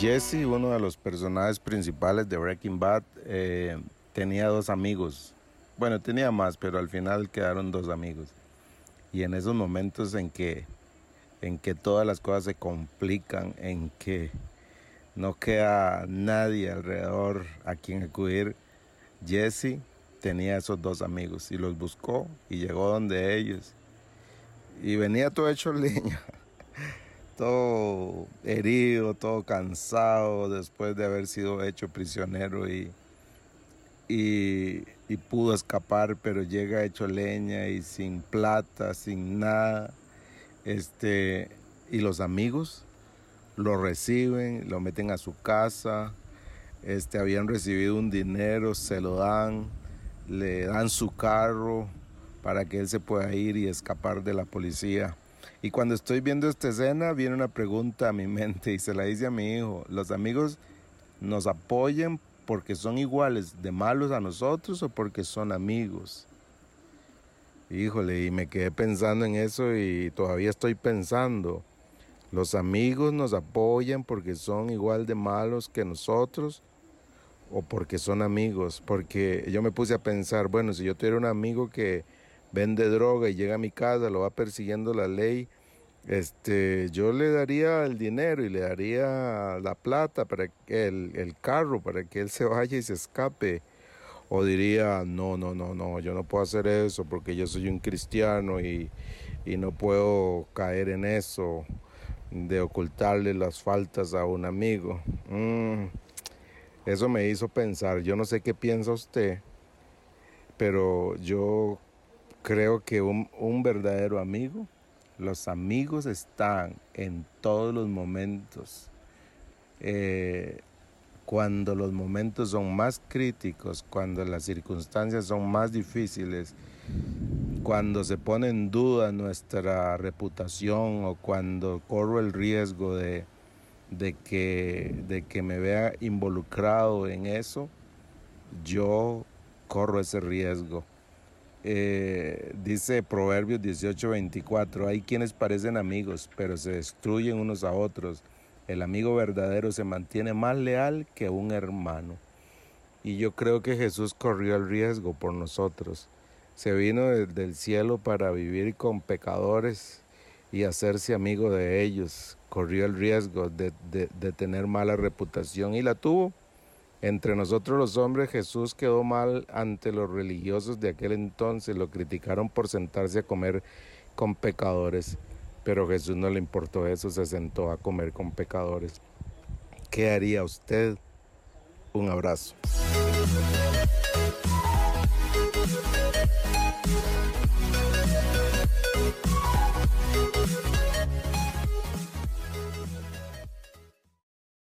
Jesse, uno de los personajes principales de Breaking Bad, eh, tenía dos amigos. Bueno, tenía más, pero al final quedaron dos amigos. Y en esos momentos en que, en que todas las cosas se complican, en que no queda nadie alrededor a quien acudir, Jesse tenía esos dos amigos y los buscó y llegó donde ellos. Y venía todo hecho leña todo herido, todo cansado después de haber sido hecho prisionero y, y, pudo escapar, pero llega hecho leña y sin plata, sin nada. Este, y los amigos lo reciben, lo meten a su casa, este, habían recibido un dinero, se lo dan, le dan su carro para que él se pueda ir y escapar de la policía. Y cuando estoy viendo esta escena, viene una pregunta a mi mente y se la dice a mi hijo. ¿Los amigos nos apoyan porque son iguales de malos a nosotros o porque son amigos? Híjole, y me quedé pensando en eso y todavía estoy pensando. ¿Los amigos nos apoyan porque son igual de malos que nosotros o porque son amigos? Porque yo me puse a pensar, bueno, si yo tuviera un amigo que vende droga y llega a mi casa, lo va persiguiendo la ley, este, yo le daría el dinero y le daría la plata para que el, el carro para que él se vaya y se escape. O diría, no, no, no, no, yo no puedo hacer eso porque yo soy un cristiano y, y no puedo caer en eso de ocultarle las faltas a un amigo. Mm, eso me hizo pensar, yo no sé qué piensa usted, pero yo Creo que un, verdadero amigo, los amigos están en todos los momentos. Eh, cuando los momentos son más críticos, cuando las circunstancias son más difíciles, cuando se pone en duda nuestra reputación o cuando corro el riesgo de, que me vea involucrado en eso, yo corro ese riesgo. Eh, dice Proverbios 18:24, hay quienes parecen amigos, pero se destruyen unos a otros. El amigo verdadero se mantiene más leal que un hermano. Y yo creo que Jesús corrió el riesgo por nosotros. Se vino desde el cielo para vivir con pecadores y hacerse amigo de ellos. Corrió el riesgo de, de tener mala reputación y la tuvo entre nosotros los hombres Jesús quedó mal ante los religiosos de aquel entonces, lo criticaron por sentarse a comer con pecadores, pero Jesús no le importó eso, se sentó a comer con pecadores. ¿Qué haría usted? Un abrazo.